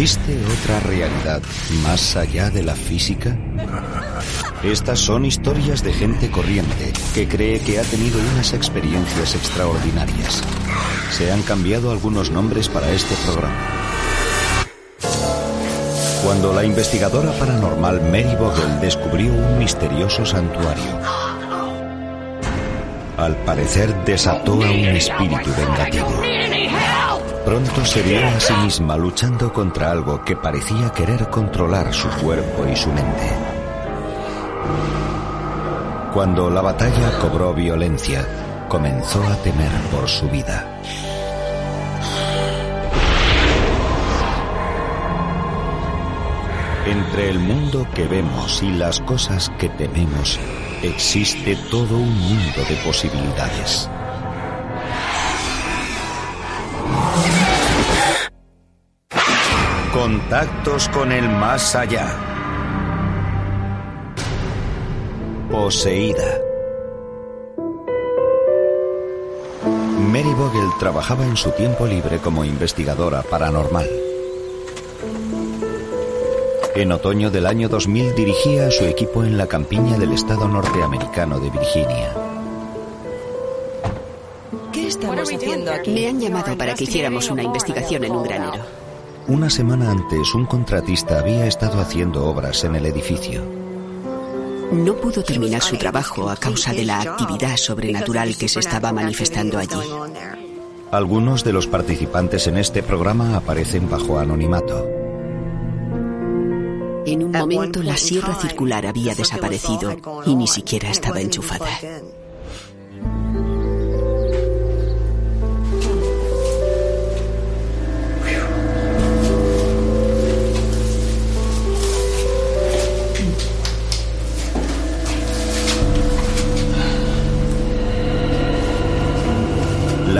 ¿Existe otra realidad más allá de la física? Estas son historias de gente corriente que cree que ha tenido unas experiencias extraordinarias. Se han cambiado algunos nombres para este programa. Cuando la investigadora paranormal Mary Vogel descubrió un misterioso santuario, al parecer desató a un espíritu vengativo. Pronto se vio a sí misma luchando contra algo que parecía querer controlar su cuerpo y su mente. Cuando la batalla cobró violencia, comenzó a temer por su vida. Entre el mundo que vemos y las cosas que tememos, existe todo un mundo de posibilidades. Contactos con el más allá. Poseída. Mary Vogel trabajaba en su tiempo libre como investigadora paranormal. En otoño del año 2000 dirigía a su equipo en la campiña del estado norteamericano de Virginia. ¿Qué estamos haciendo aquí? Me han llamado para que hiciéramos una investigación en un granero. Una semana antes, un contratista había estado haciendo obras en el edificio. No pudo terminar su trabajo a causa de la actividad sobrenatural que se estaba manifestando allí. Algunos de los participantes en este programa aparecen bajo anonimato. En un momento la sierra circular había desaparecido y ni siquiera estaba enchufada.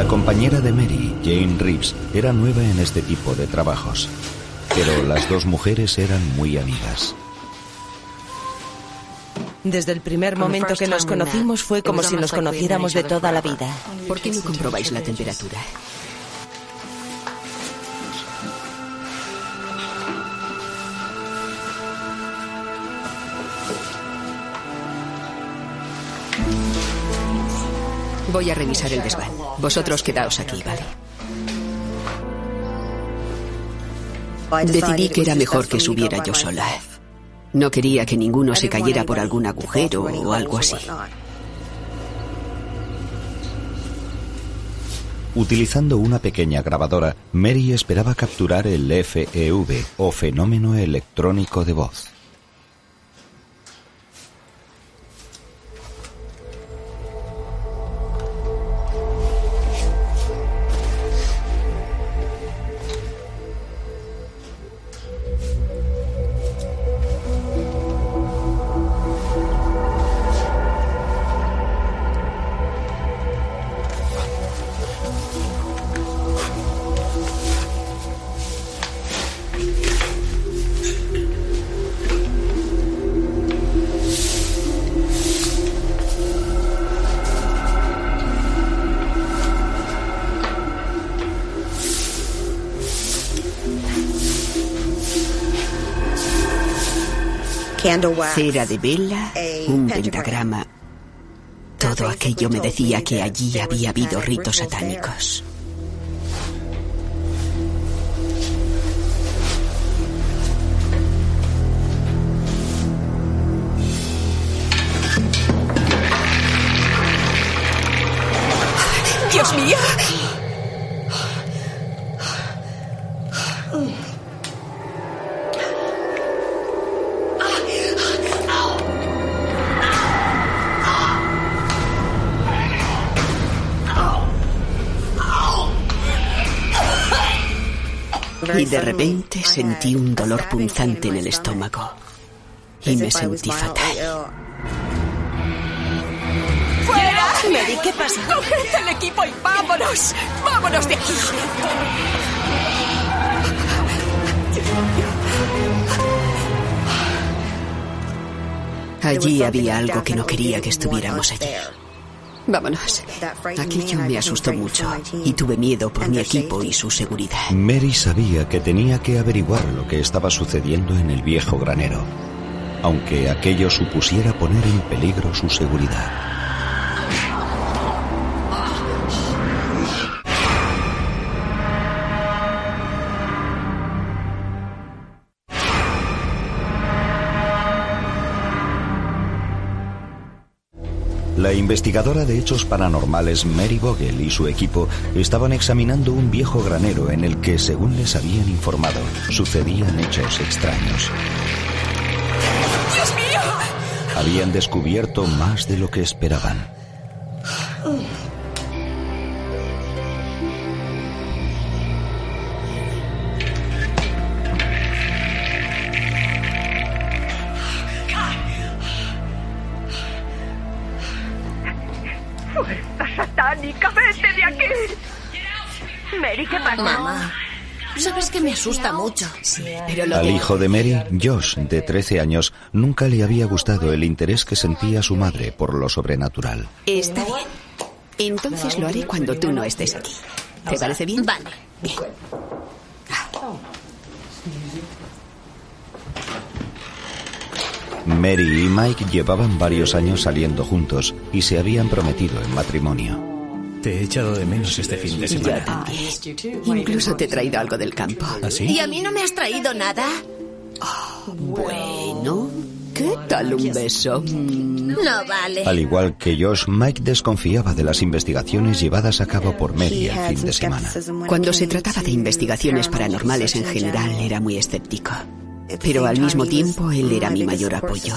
La compañera de Mary, Jane Reeves, era nueva en este tipo de trabajos, pero las dos mujeres eran muy amigas. Desde el primer momento que nos conocimos fue como si nos conociéramos de toda la vida. ¿Por qué no comprobáis la temperatura? Voy a revisar el desván. Vosotros quedaos aquí, ¿vale? Decidí que era mejor que subiera yo sola. No quería que ninguno se cayera por algún agujero o algo así. Utilizando una pequeña grabadora, Mary esperaba capturar el FEV o fenómeno electrónico de voz. Cera de vela, un pentagrama. Todo aquello me decía que allí había habido ritos satánicos. Y de repente sentí un dolor punzante en el estómago. Y me sentí fatal. ¡Fuera! Mary, ¿qué pasa? ¡Coged el equipo y vámonos! ¡Vámonos de aquí! Allí había algo que no quería que estuviéramos allí. Vámonos. Aquello me asustó mucho y tuve miedo por mi equipo y su seguridad. Mary sabía que tenía que averiguar lo que estaba sucediendo en el viejo granero, aunque aquello supusiera poner en peligro su seguridad. La investigadora de hechos paranormales Mary Vogel y su equipo estaban examinando un viejo granero en el que, según les habían informado, sucedían hechos extraños. ¡Dios mío! Habían descubierto más de lo que esperaban. Mary, ¿qué pasa? Mamá, sabes que me asusta mucho. Pero lo Al de... hijo de Mary, Josh, de 13 años, nunca le había gustado el interés que sentía su madre por lo sobrenatural. Está bien. Entonces lo haré cuando tú no estés aquí. ¿Te parece bien? Vale. Bien. Mary y Mike llevaban varios años saliendo juntos y se habían prometido en matrimonio. Te he echado de menos este fin de Yo semana. también. Incluso te he traído algo del campo. ¿Así? ¿Y a mí no me has traído nada? Bueno, ¿qué tal un beso? No vale. Al igual que Josh, Mike desconfiaba de las investigaciones llevadas a cabo por Mary el fin de semana. Cuando se trataba de investigaciones paranormales en general, era muy escéptico. Pero al mismo tiempo, él era mi mayor apoyo.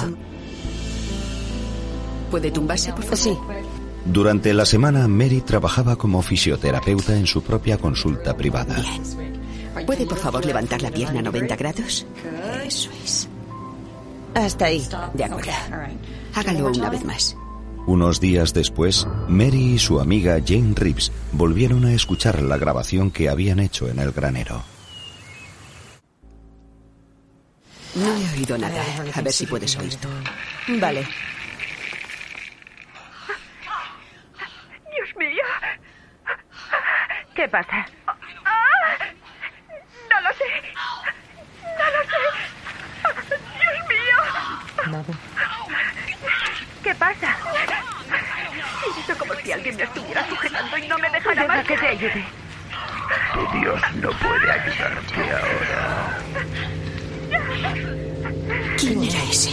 ¿Puede tumbarse, por favor? Sí. Durante la semana, Mary trabajaba como fisioterapeuta en su propia consulta privada. ¿Puede, por favor, levantar la pierna a 90 grados? Eso es. Hasta ahí. De acuerdo. Hágalo una vez más. Unos días después, Mary y su amiga Jane Reeves volvieron a escuchar la grabación que habían hecho en el granero. No he oído nada. A ver si puedes oír tú. Vale. Dios mío. ¿Qué pasa? No lo sé. No lo sé. Dios mío. ¿Qué pasa? Siento como si alguien me estuviera sujetando y no me dejara más. que te ayude. Tu Dios no puede ayudarte ahora. ¿Quién era ese?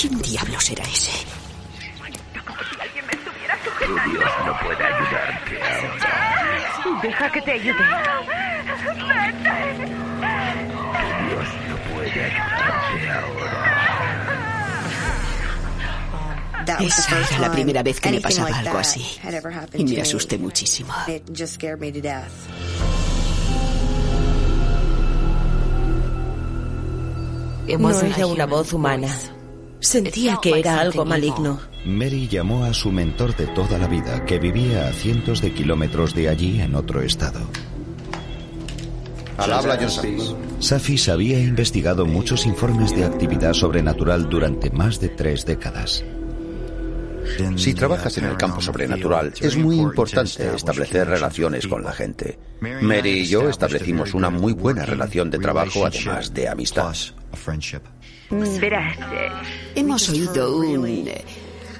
¿Quién diablos era ese? Tu. Dios no puede ayudarte ahora. Deja que te ayude. Tu Dios no puede ayudarte ahora. Esa era la primera vez que me pasaba algo así. Y me asusté muchísimo. No era una voz humana. Sentía que era algo maligno. Mary llamó a su mentor de toda la vida, que vivía a cientos de kilómetros de allí en otro estado. Al habla. Safis había investigado muchos informes de actividad sobrenatural durante más de tres décadas. Si trabajas en el campo sobrenatural, es muy importante establecer relaciones con la gente. Mary y yo establecimos una muy buena relación de trabajo, además de amistad. Verás, eh, Hemos oído un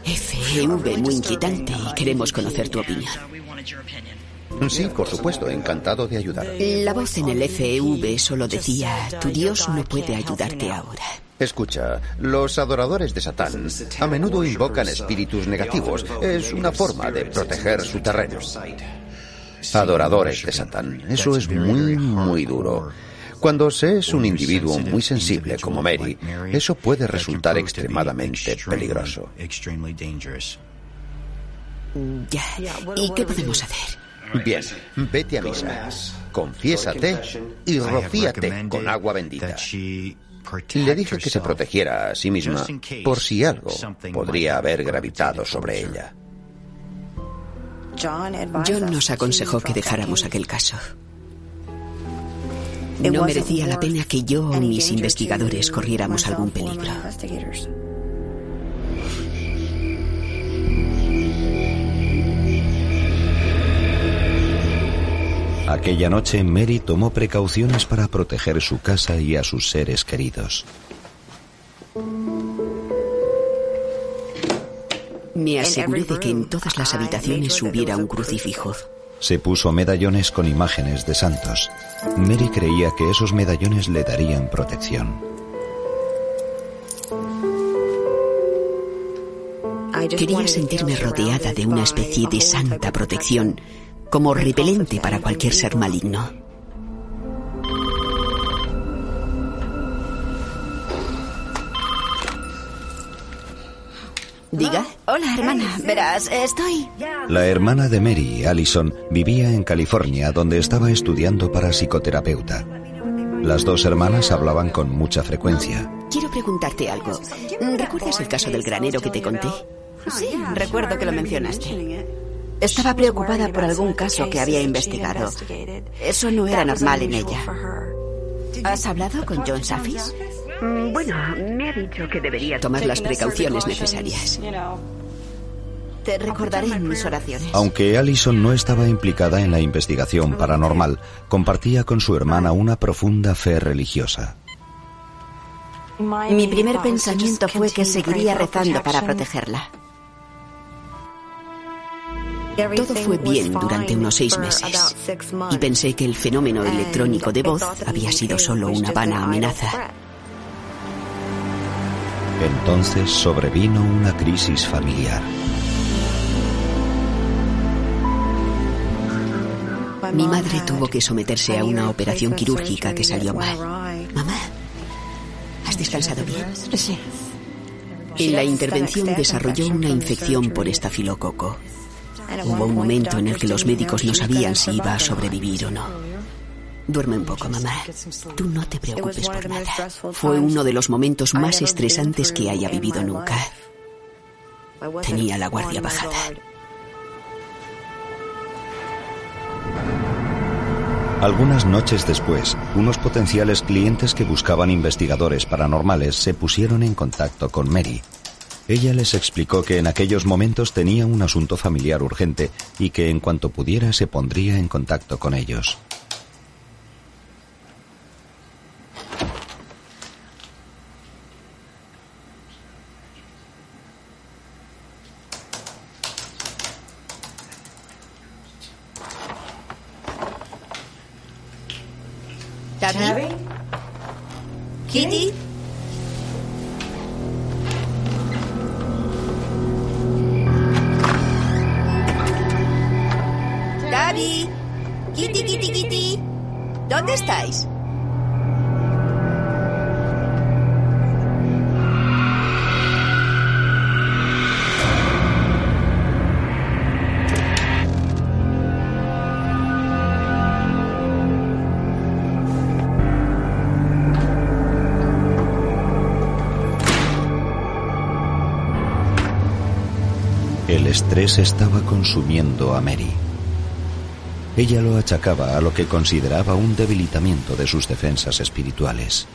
FEV muy inquietante y queremos conocer tu opinión. Sí, por supuesto, encantado de ayudar. La voz en el FEV solo decía, tu Dios no puede ayudarte ahora. Escucha, los adoradores de Satán a menudo invocan espíritus negativos. Es una forma de proteger su terreno. Adoradores de Satán. Eso es muy, muy duro. Cuando se es un individuo muy sensible como Mary, eso puede resultar extremadamente peligroso. Ya. ¿Y qué podemos hacer? Bien, vete a misa, confiésate y rocíate con agua bendita. Le dije que se protegiera a sí misma por si algo podría haber gravitado sobre ella. John nos aconsejó que dejáramos aquel caso. No merecía la pena que yo o mis investigadores corriéramos algún peligro. Aquella noche Mary tomó precauciones para proteger su casa y a sus seres queridos. Me aseguré de que en todas las habitaciones hubiera un crucifijo. Se puso medallones con imágenes de santos. Mary creía que esos medallones le darían protección. Quería sentirme rodeada de una especie de santa protección, como repelente para cualquier ser maligno. Diga. Hola, hermana. Verás, estoy... La hermana de Mary, Allison, vivía en California, donde estaba estudiando para psicoterapeuta. Las dos hermanas hablaban con mucha frecuencia. Quiero preguntarte algo. ¿Recuerdas el caso del granero que te conté? Sí, recuerdo que lo mencionaste. Estaba preocupada por algún caso que había investigado. Eso no era normal en ella. ¿Has hablado con John Safis? Mm, Bueno, me ha dicho que debería Tomar las precauciones necesarias. Te recordaré en mis oraciones. Aunque Allison no estaba implicada en la investigación paranormal, compartía con su hermana una profunda fe religiosa. Mi primer pensamiento fue que seguiría rezando para protegerla. Todo fue bien durante unos seis meses y pensé que el fenómeno electrónico de voz había sido solo una vana amenaza. Entonces sobrevino una crisis familiar. Mi madre tuvo que someterse a una operación quirúrgica que salió mal. Mamá, ¿has descansado bien? Sí. En la intervención desarrolló una infección por estafilococo. Hubo un momento en el que los médicos no sabían si iba a sobrevivir o no. Duerme un poco, mamá. Tú no te preocupes por nada. Fue uno de los momentos más estresantes que haya vivido nunca. Tenía la guardia bajada. Algunas noches después, unos potenciales clientes que buscaban investigadores paranormales se pusieron en contacto con Mary. Ella les explicó que en aquellos momentos tenía un asunto familiar urgente y que en cuanto pudiera se pondría en contacto con ellos. ¿Gaby? ¿Kitty, Kitty, Kitty? ¿Dónde estáis? El estrés estaba consumiendo a Mary. Ella lo achacaba a lo que consideraba un debilitamiento de sus defensas espirituales.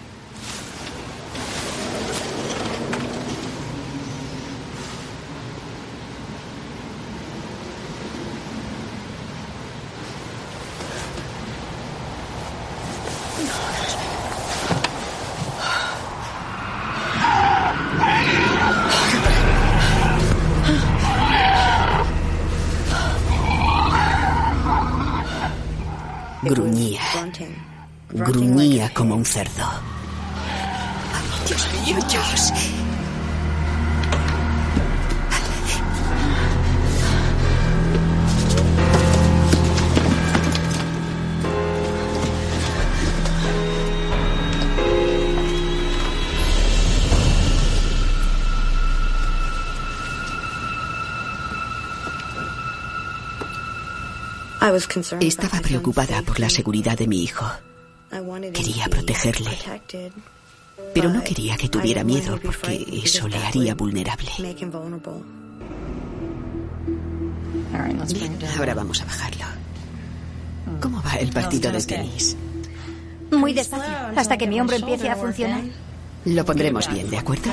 Estaba preocupada por la seguridad de mi hijo. Quería protegerle. Pero no quería que tuviera miedo porque eso le haría vulnerable. Bien, ahora vamos a bajarlo. ¿Cómo va el partido de tenis? Muy despacio, hasta que mi hombro empiece a funcionar. Lo pondremos bien, ¿de acuerdo?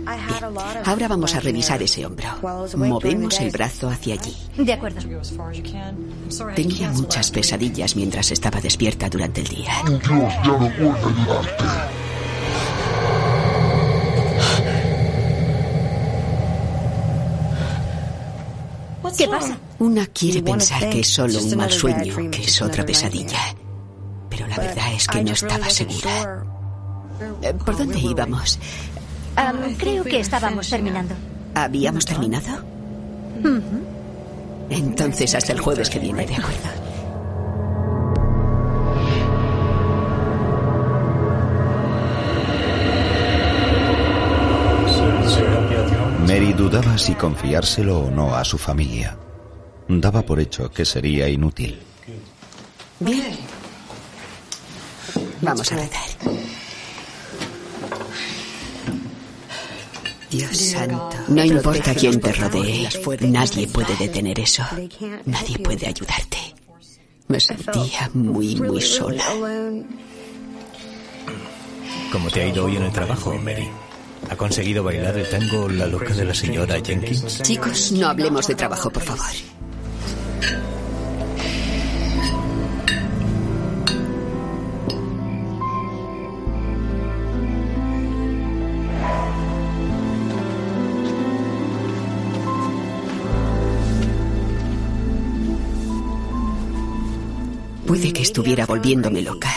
Bien, ahora vamos a revisar ese hombro. Movemos el brazo hacia allí. De acuerdo. Tenía muchas pesadillas mientras estaba despierta durante el día. Dios ya no puede ayudarte. ¿Qué pasa? Una quiere pensar que es solo un mal sueño, que es otra pesadilla. Pero la verdad es que no estaba segura. Eh, ¿Por dónde íbamos? Creo que estábamos terminando. ¿Habíamos terminado? Entonces hasta el jueves que viene, de acuerdo. Mary dudaba si confiárselo o no a su familia. Daba por hecho que sería inútil. Bien. Vamos a rezar. Dios santo. No importa quién te rodee, nadie puede detener eso. Nadie puede ayudarte. Me sentía muy, muy sola. ¿Cómo te ha ido hoy en el trabajo, Mary? ¿Ha conseguido bailar el tango La loca de la señora Jenkins? Chicos, no hablemos de trabajo, por favor. Estuviera volviéndome loca.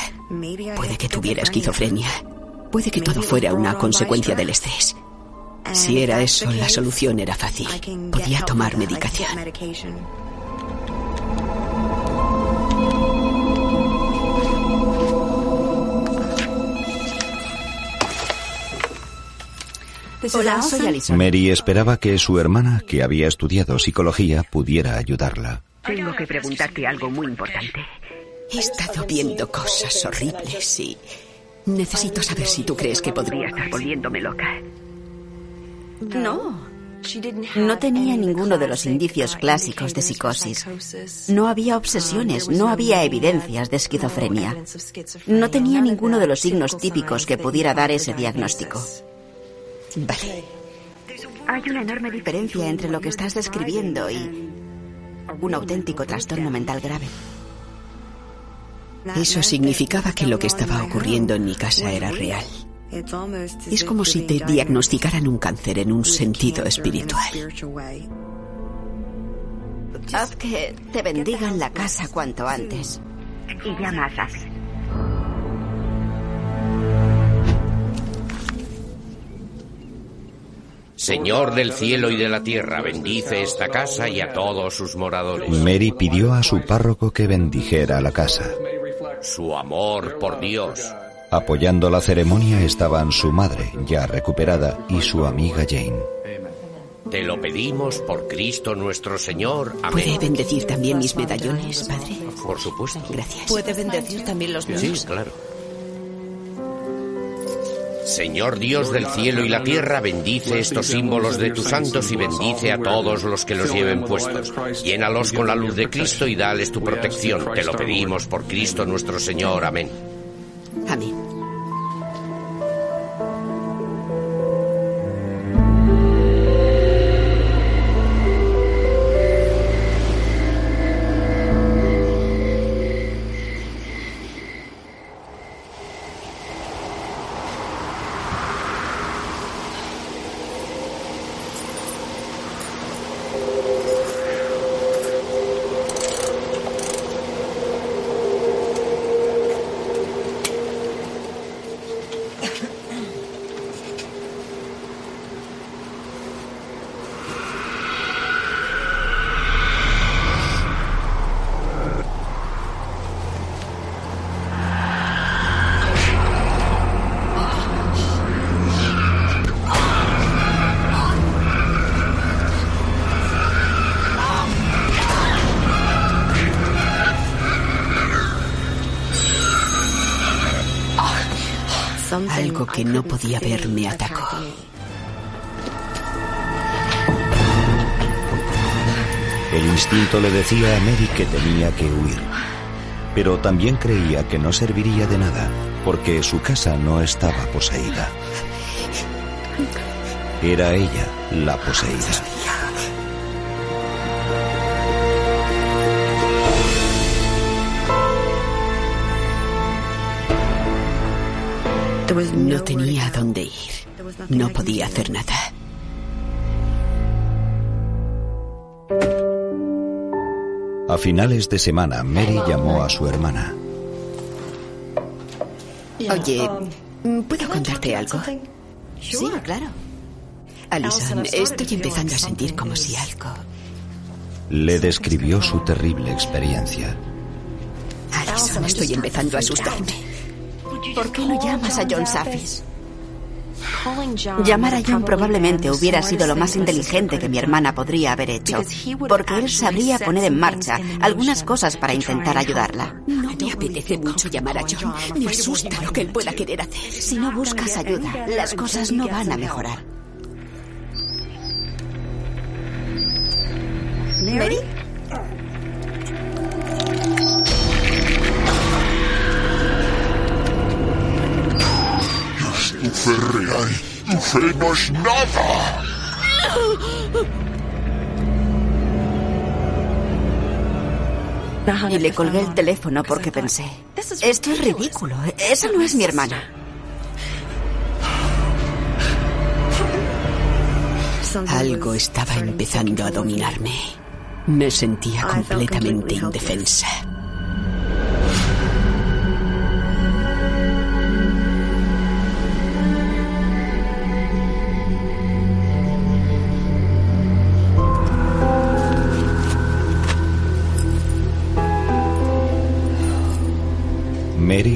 Puede que tuviera esquizofrenia. Puede que todo fuera una consecuencia del estrés. Si era eso, la solución era fácil. Podía tomar medicación. Hola, soy Alison. Mary esperaba que su hermana, que había estudiado psicología, pudiera ayudarla. Tengo que preguntarte algo muy importante. He estado viendo cosas horribles y necesito saber si tú crees que podría estar volviéndome loca. No. No tenía ninguno de los indicios clásicos de psicosis. No había obsesiones, no había evidencias de esquizofrenia. No tenía ninguno de los signos típicos que pudiera dar ese diagnóstico. Vale. Hay una enorme diferencia entre lo que estás describiendo y un auténtico trastorno mental grave. Eso significaba que lo que estaba ocurriendo en mi casa era real. Es como si te diagnosticaran un cáncer en un sentido espiritual. Haz que te bendigan la casa cuanto antes. Y ya más fácil. Señor del cielo y de la tierra, bendice esta casa y a todos sus moradores. Mary pidió a su párroco que bendijera la casa. Su amor por Dios. Apoyando la ceremonia estaban su madre, ya recuperada, y su amiga Jane. Te lo pedimos por Cristo nuestro Señor. Amén. ¿Puede bendecir también mis medallones, padre? Por supuesto. Gracias. ¿Puede bendecir también los míos? Sí, claro. Señor Dios del cielo y la tierra, bendice estos símbolos de tus santos y bendice a todos los que los lleven puestos. Llénalos con la luz de Cristo y dales tu protección. Te lo pedimos por Cristo nuestro Señor. Amén. Amén. Que no podía ver me atacó. El instinto le decía a Mary que tenía que huir. Pero también creía que no serviría de nada, porque su casa no estaba poseída. Era ella la poseída. No tenía a dónde ir. No podía hacer nada. A finales de semana, Mary llamó a su hermana. Oye, ¿puedo contarte algo? Sí, claro. Alison, estoy empezando a sentir como si algo... Le describió su terrible experiencia. Alison, estoy empezando a asustarme. ¿Por qué no llamas a John Safis? Llamar a John probablemente hubiera sido lo más inteligente que mi hermana podría haber hecho, porque él sabría poner en marcha algunas cosas para intentar ayudarla. No me apetece mucho llamar a John. Me asusta lo que él pueda querer hacer. Si no buscas ayuda, las cosas no van a mejorar. ¿Mary? Fe real. Tu no es nada. Y le colgué el teléfono porque pensé, esto es ridículo, esa no es mi hermana. Algo estaba empezando a dominarme. Me sentía completamente indefensa.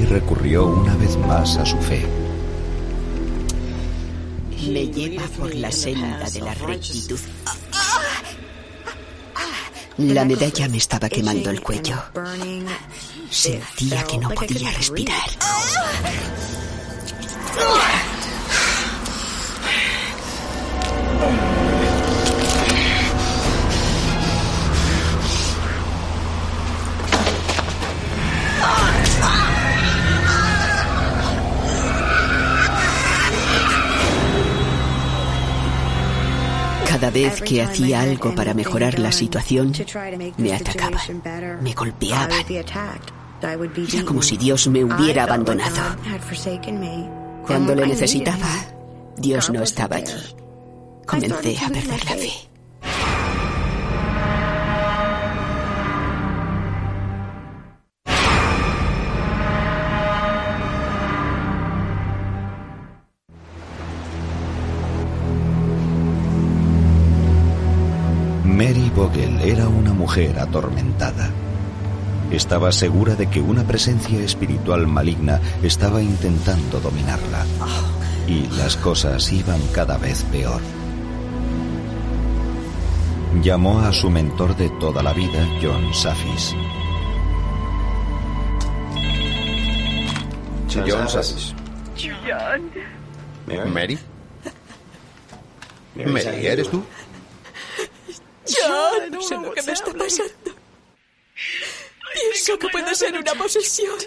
Recurrió una vez más a su fe. Me lleva por la senda de la rectitud. La medalla me estaba quemando el cuello. Sentía que no podía respirar. Vez que hacía algo para mejorar la situación, me atacaban, me golpeaban. Era como si Dios me hubiera abandonado. Cuando le necesitaba, Dios no estaba allí. Comencé a perder la fe. Mujer atormentada. Estaba segura de que una presencia espiritual maligna estaba intentando dominarla. Y las cosas iban cada vez peor. Llamó a su mentor de toda la vida, John Safis. John Safis. John. ¿Mary? Mary, ¿eres tú? John, no sé lo que me está pasando. Pienso que puede ser una posesión.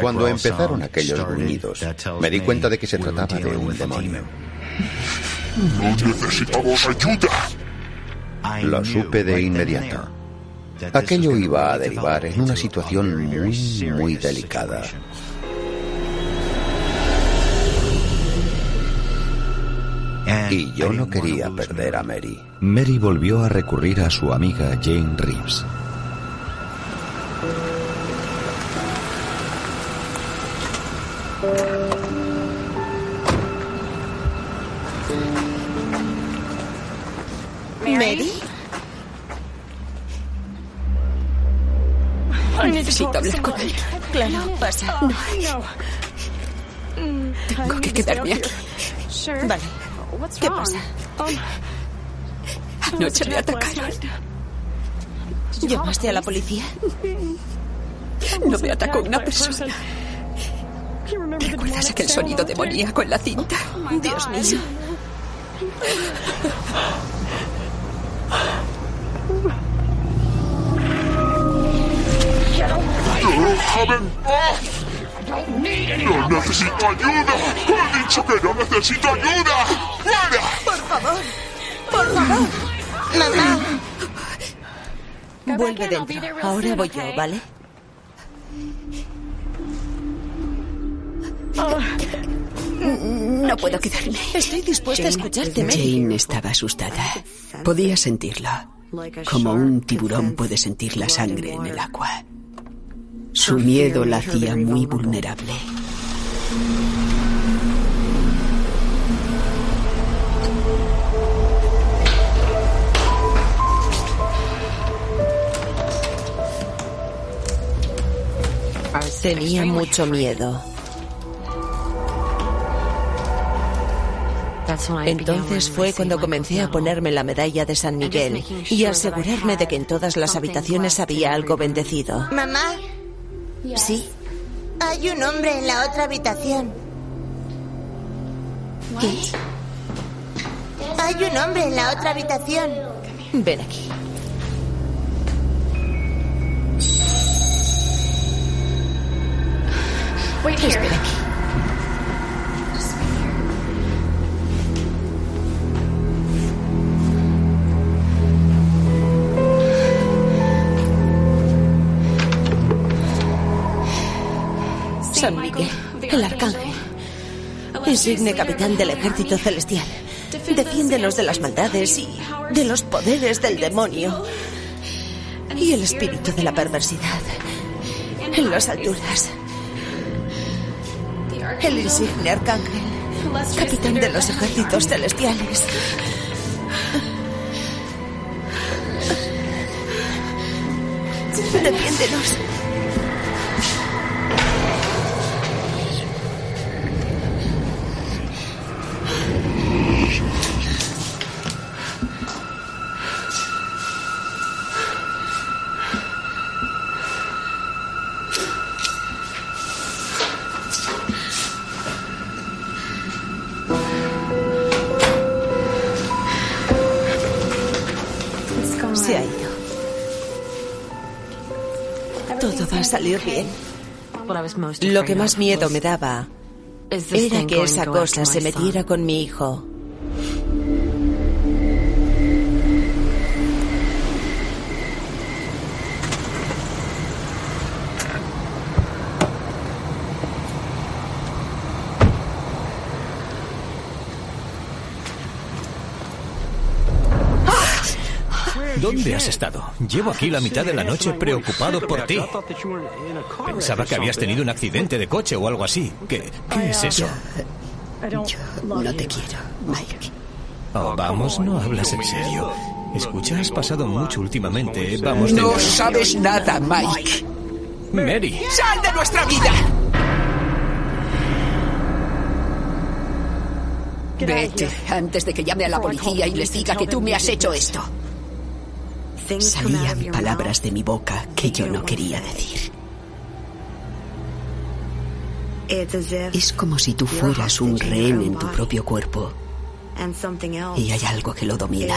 Cuando empezaron aquellos gruñidos, me di cuenta de que se trataba de un demonio. No necesitamos ayuda. Lo supe de inmediato. Aquello iba a derivar en una situación muy, muy delicada. Y yo no quería perder a Mary. Mary volvió a recurrir a su amiga Jane Reeves. ¿Mary? Necesito hablar con él. Claro, pasa. Tengo que quedarme aquí. Vale. ¿Qué pasa? Anoche me atacaron. ¿Llamaste a la policía? No me atacó una persona. ¿Recuerdas aquel sonido demoníaco en la cinta? Dios mío. ¡Déjame en paz! ¡No necesito ayuda! ¡He dicho que no necesito ayuda! ¡Fuera! Por favor. Por favor. Mamá. Vuelve dentro. Ahora voy yo, ¿vale? No puedo quedarme. Estoy dispuesta a escucharte, Mary. Jane estaba asustada. Podía sentirlo. Como un tiburón puede sentir la sangre en el agua. Su miedo la hacía muy vulnerable. Tenía mucho miedo. Entonces fue cuando comencé a ponerme la medalla de San Miguel y asegurarme de que en todas las habitaciones había algo bendecido. Mamá, Sí. hay un hombre en la otra habitación. ¿Qué? Hay un hombre en la otra habitación. Ven aquí. Espera aquí. San Miguel, el arcángel, insigne capitán del ejército celestial. Defiéndenos de las maldades y de los poderes del demonio y el espíritu de la perversidad en las alturas. El insigne arcángel, capitán de los ejércitos celestiales. Defiéndenos. Salir bien. Lo que más miedo me daba era que esa cosa se metiera con mi hijo. ¿Dónde has estado? Llevo aquí la mitad de la noche preocupado por ti. Pensaba que habías tenido un accidente de coche o algo así. ¿Qué, qué es eso? Yo no te quiero, Mike. Oh, vamos, no hablas en serio. Escucha, has pasado mucho últimamente. Vamos de No sabes nada, Mike. Mary. ¡Sal de nuestra vida! Vete antes de que llame a la policía y les diga que tú me has hecho esto. Salían palabras de mi boca que yo no quería decir. Es como si tú fueras un rehén en tu propio cuerpo y hay algo que lo domina.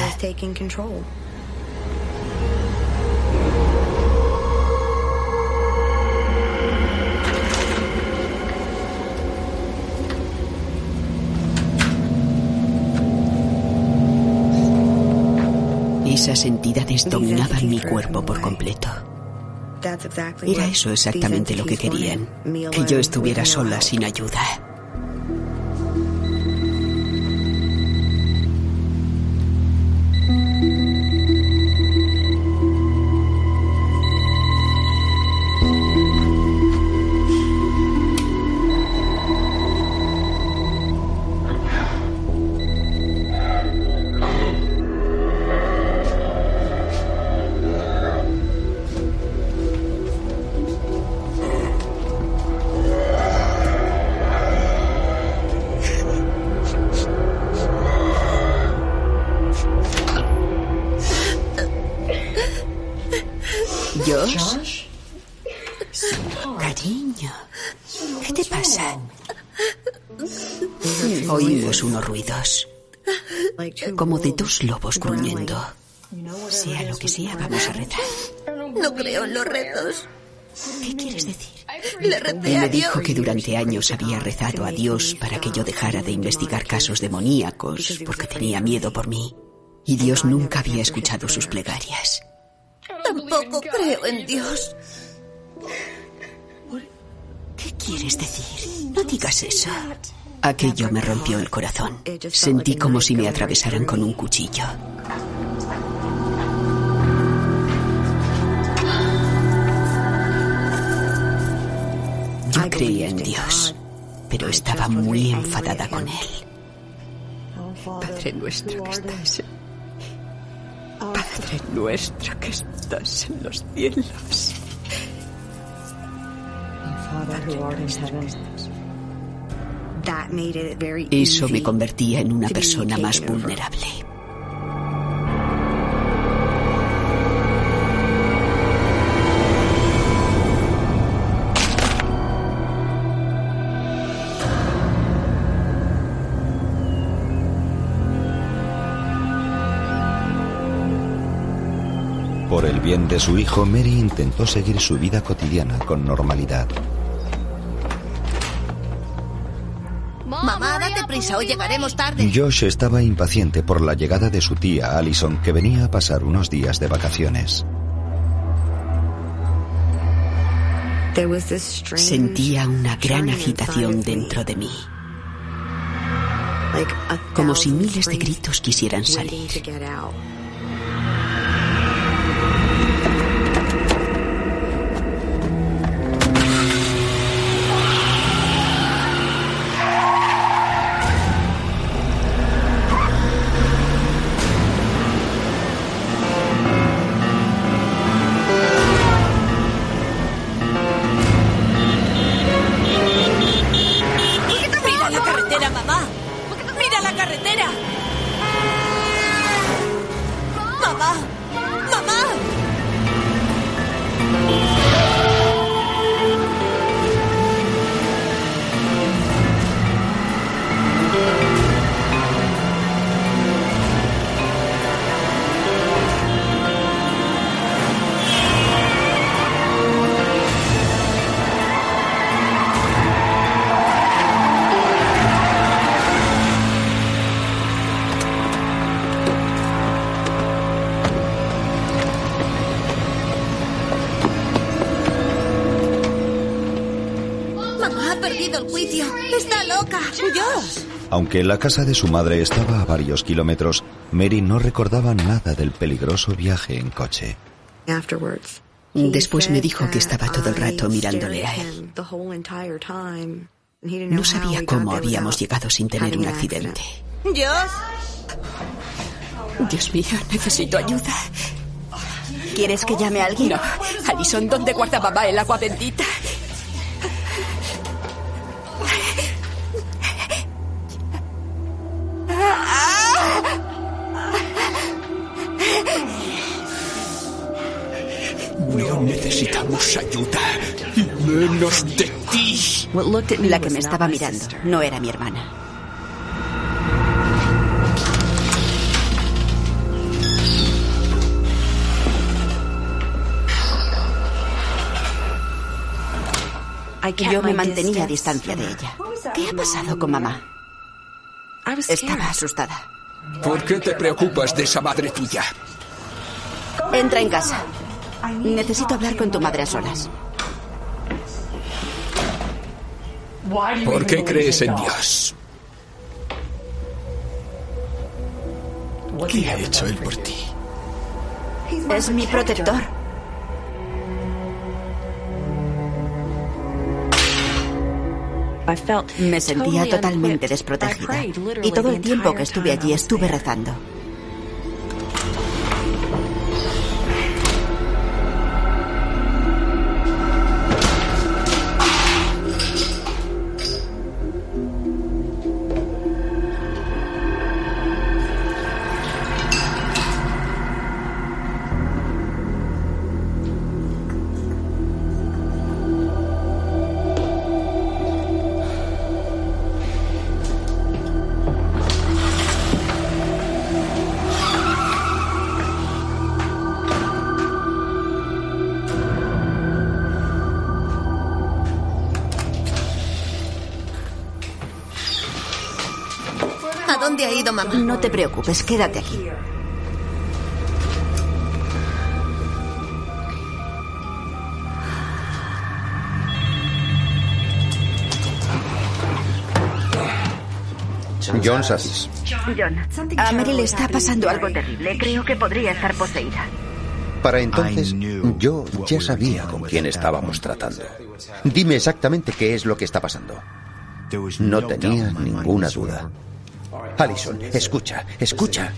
Esas entidades dominaban mi cuerpo por completo. Era eso exactamente lo que querían, que yo estuviera sola sin ayuda. Dos lobos gruñendo. Sea lo que sea, vamos a rezar. No creo en los retos. ¿Qué quieres decir? Le recé Él me dijo que durante años había rezado a Dios para que yo dejara de investigar casos demoníacos porque tenía miedo por mí. Y Dios nunca había escuchado sus plegarias. Tampoco creo en Dios. ¿Qué quieres decir? No digas eso. Aquello me rompió el corazón. Sentí como si me atravesaran con un cuchillo. Yo creía en Dios, pero estaba muy enfadada con Él. Padre nuestro que estás en... Padre nuestro que estás en los cielos. Eso me convertía en una persona más vulnerable. Por el bien de su hijo, Mary intentó seguir su vida cotidiana con normalidad. Prisa, hoy llegaremos tarde. Josh estaba impaciente por la llegada de su tía Allison, que venía a pasar unos días de vacaciones. Sentía una gran agitación dentro de mí, como si miles de gritos quisieran salir. Aunque la casa de su madre estaba a varios kilómetros, Mary no recordaba nada del peligroso viaje en coche. Después me dijo que estaba todo el rato mirándole a él. No sabía cómo habíamos llegado sin tener un accidente. Dios. Dios mío, necesito ayuda. ¿Quieres que llame a alguien? No. Alison, ¿dónde guarda mamá el agua bendita? Necesitamos ayuda. Y menos de ti. La que me estaba mirando no era mi hermana. Yo me mantenía a distancia de ella. ¿Qué ha pasado con mamá? Estaba asustada. ¿Por qué te preocupas de esa madre tuya? Entra en casa. Necesito hablar con tu madre a solas. ¿Por qué crees en Dios? ¿Qué ha hecho él por ti? Es mi protector. Me sentía totalmente desprotegida. Y todo el tiempo que estuve allí estuve rezando. Dónde ha ido mamá? No te preocupes, quédate aquí. John Sassis. John, a Mary le está pasando algo terrible. Creo que podría estar poseída. Para entonces, yo ya sabía con quién estábamos tratando. Dime exactamente qué es lo que está pasando. No tenía ninguna duda. Alison, escucha, escucha.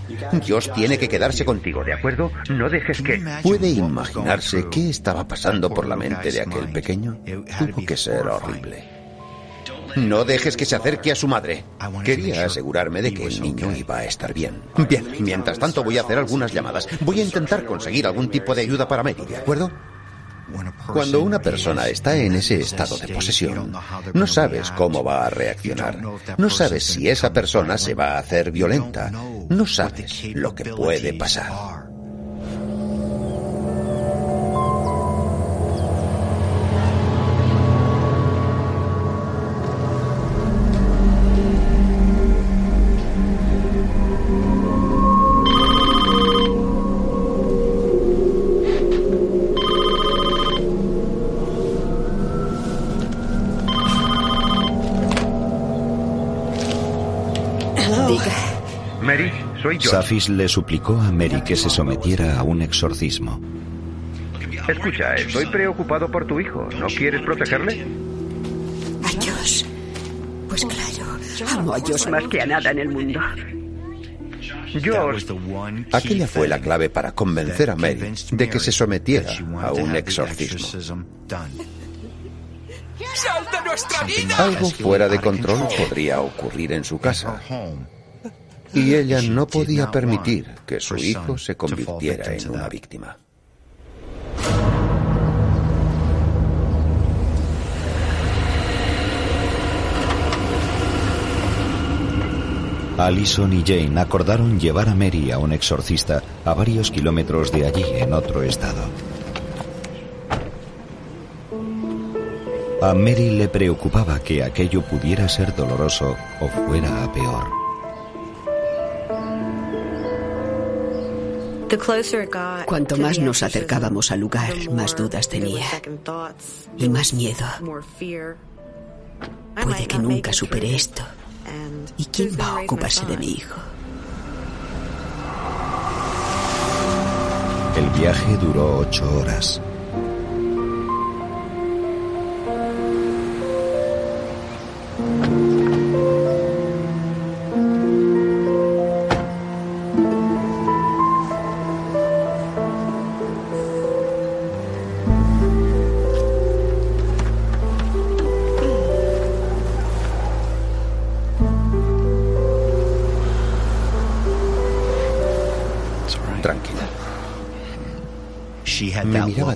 Dios tiene que quedarse contigo, ¿de acuerdo? No dejes que... ¿Puede imaginarse qué estaba pasando por la mente de aquel pequeño? Tuvo que ser horrible. No dejes que se acerque a su madre. Quería asegurarme de que el niño iba a estar bien. Bien, mientras tanto voy a hacer algunas llamadas. Voy a intentar conseguir algún tipo de ayuda para Mary, ¿de acuerdo? Cuando una persona está en ese estado de posesión, no sabes cómo va a reaccionar. No sabes si esa persona se va a hacer violenta. No sabes lo que puede pasar. Safis le suplicó a Mary que se sometiera a un exorcismo. Escucha, estoy preocupado por tu hijo. ¿No quieres protegerle? A Josh. Pues claro, amo a Josh más que a nada en el mundo. Josh, aquella fue la clave para convencer a Mary de que se sometiera a un exorcismo. Algo fuera de control podría ocurrir en su casa. Y ella no podía permitir que su hijo se convirtiera en una víctima. Allison y Jane acordaron llevar a Mary a un exorcista a varios kilómetros de allí, en otro estado. A Mary le preocupaba que aquello pudiera ser doloroso o fuera a peor. Cuanto más nos acercábamos al lugar, más dudas tenía. Y más miedo. Puede que nunca supere esto. ¿Y quién va a ocuparse de mi hijo? El viaje duró ocho horas.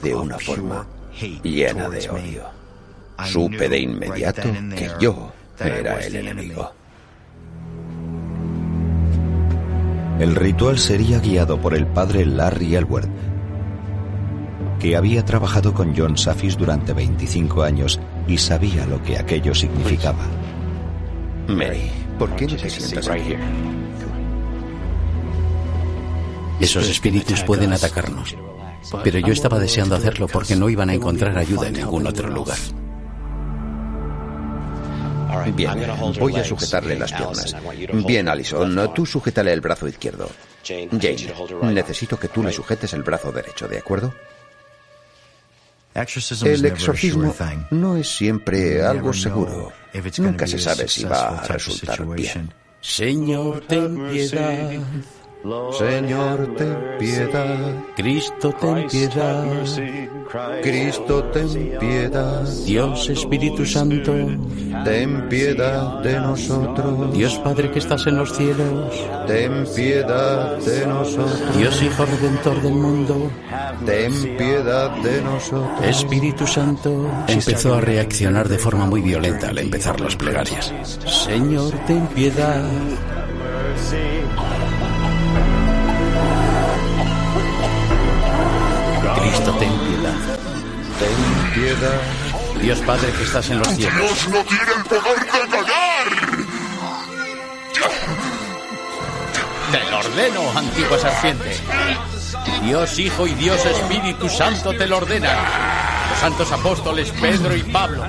De una forma llena de odio. Supe de inmediato que yo era el enemigo. El ritual sería guiado por el padre Larry Elworth, que había trabajado con John Safis durante 25 años y sabía lo que aquello significaba. Mary, ¿por qué no te sientas aquí? Esos espíritus pueden atacarnos. Pero yo estaba deseando hacerlo porque no iban a encontrar ayuda en ningún otro lugar. Bien, voy a sujetarle las piernas. Bien, Alison, tú sujétale el brazo izquierdo. Jane, necesito que tú le sujetes el brazo derecho, ¿de acuerdo? El exorcismo no es siempre algo seguro. Nunca se sabe si va a resultar bien. Señor, ten piedad. Señor, ten piedad. Cristo, ten piedad. Cristo, ten piedad. Dios Espíritu Santo, ten piedad de nosotros. Dios Padre que estás en los cielos, ten piedad de nosotros. Dios Hijo Redentor del mundo, ten piedad de nosotros. Espíritu Santo. Empezó a reaccionar de forma muy violenta al empezar las plegarias. Señor, ten piedad. Cristo, ten piedad. Ten piedad. Dios Padre que estás en los cielos. Dios no tiene el poder de callar. Te lo ordeno, antigua serpiente. Dios Hijo y Dios Espíritu Santo te lo ordenan. Los santos apóstoles Pedro y Pablo.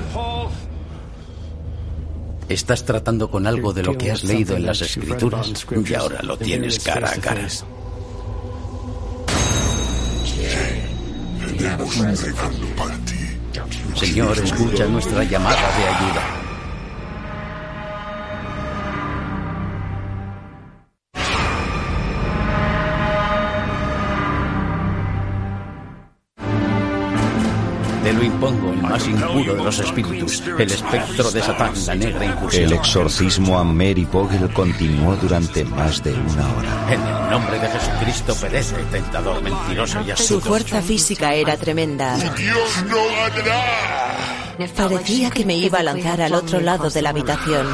Estás tratando con algo de lo que has leído en las escrituras y ahora lo tienes cara a cara. Señor, escucha nuestra llamada de ayuda. Lo impongo, el más impuro de los espíritus, el espectro de Satán, la negra incursión. El exorcismo a Mary Pogel continuó durante más de una hora. En el nombre de Jesucristo perece, tentador mentiroso y Su astuto. fuerza física era tremenda. Dios no ganará. Parecía que me iba a lanzar al otro lado de la habitación.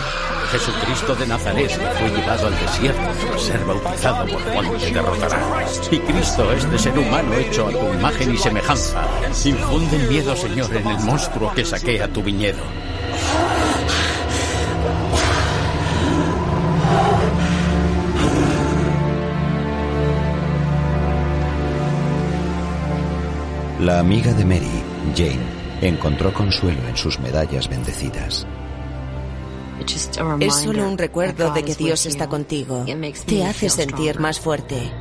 Jesucristo de Nazaret fue llevado al desierto para ser bautizado por Juan te derrotará. Y Cristo, este ser humano hecho a tu imagen y semejanza, infunde miedo, Señor, en el monstruo que saquea tu viñedo. La amiga de Mary, Jane, encontró consuelo en sus medallas bendecidas. Es solo un recuerdo de que Dios está contigo. Te hace sentir más fuerte.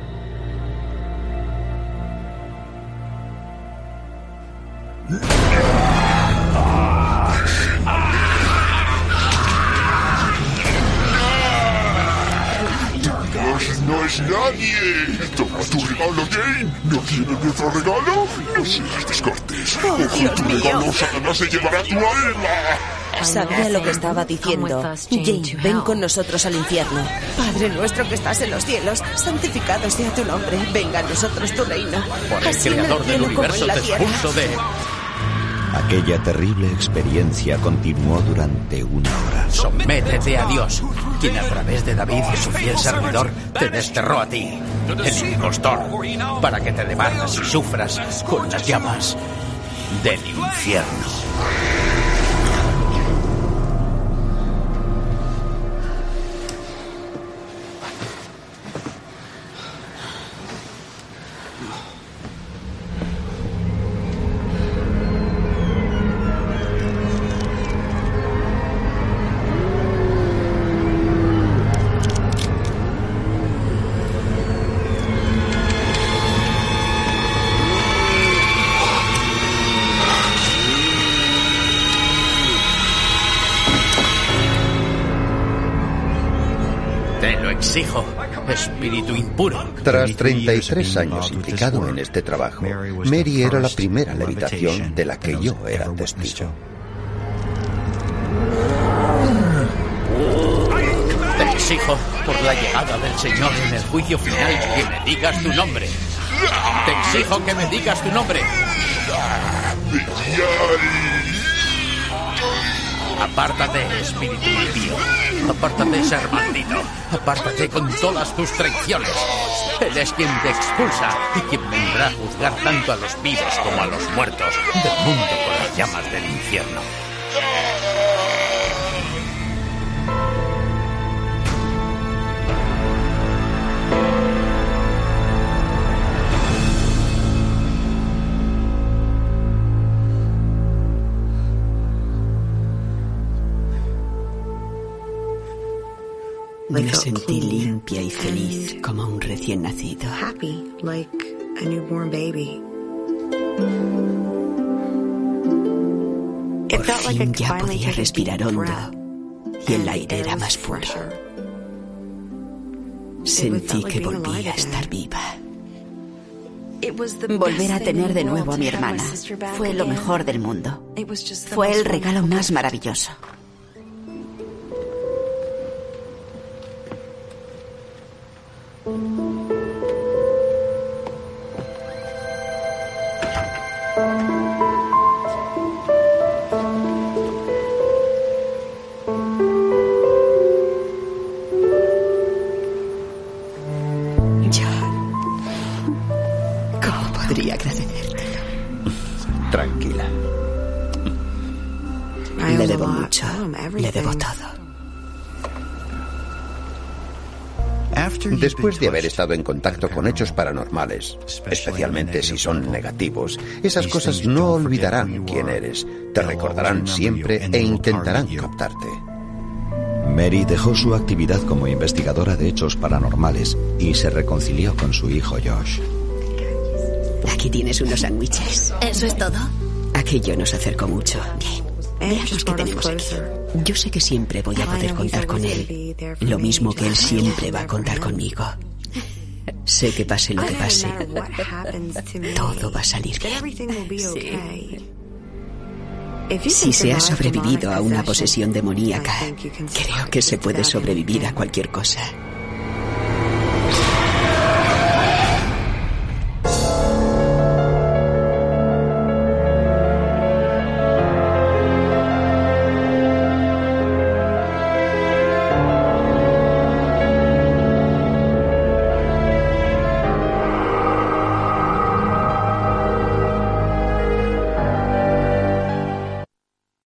Dios no es nadie. Toma tu regalo, Jane. ¿No quieres nuestro regalo? No seas descortés. Se llevará tu alma. Sabía lo que estaba diciendo. Jane, ven con nosotros al infierno. Padre nuestro que estás en los cielos, santificado sea tu nombre. Venga a nosotros tu reino. Por el Así en el creador del universo te expulso de... Aquella terrible experiencia continuó durante una hora. Sométete a Dios, quien a través de David y su fiel servidor te desterró a ti, el impostor, para que te debatas y sufras con las llamas del infierno. Tras 33 años implicado en este trabajo, Mary era la primera levitación de la que yo era testigo. Te exijo, por la llegada del Señor en el juicio final, que me digas tu nombre. Te exijo que me digas tu nombre. Apártate, espíritu impío. Apártate, ser maldito. Apártate con todas tus traiciones. Él es quien te expulsa y quien vendrá a juzgar tanto a los vivos como a los muertos del mundo con las llamas del infierno. Me sentí limpia y feliz como un recién nacido. happy like a newborn baby. Por fin ya podía respirar hondo y el aire era más puro. Sentí que volvía a estar viva. Volver a tener de nuevo a mi hermana fue lo mejor del mundo. Fue el regalo más maravilloso. John, Después de haber estado en contacto con hechos paranormales, especialmente si son negativos, esas cosas no olvidarán quién eres, te recordarán siempre e intentarán captarte. Mary dejó su actividad como investigadora de hechos paranormales y se reconcilió con su hijo Josh. Aquí tienes unos sándwiches. ¿Eso es todo? Aquello nos acercó mucho. Veamos qué tenemos aquí. Yo sé que siempre voy a poder contar con él. Lo mismo que él siempre va a contar conmigo. Sé que pase lo que pase, todo va a salir bien. Si se ha sobrevivido a una posesión demoníaca, creo que se puede sobrevivir a cualquier cosa.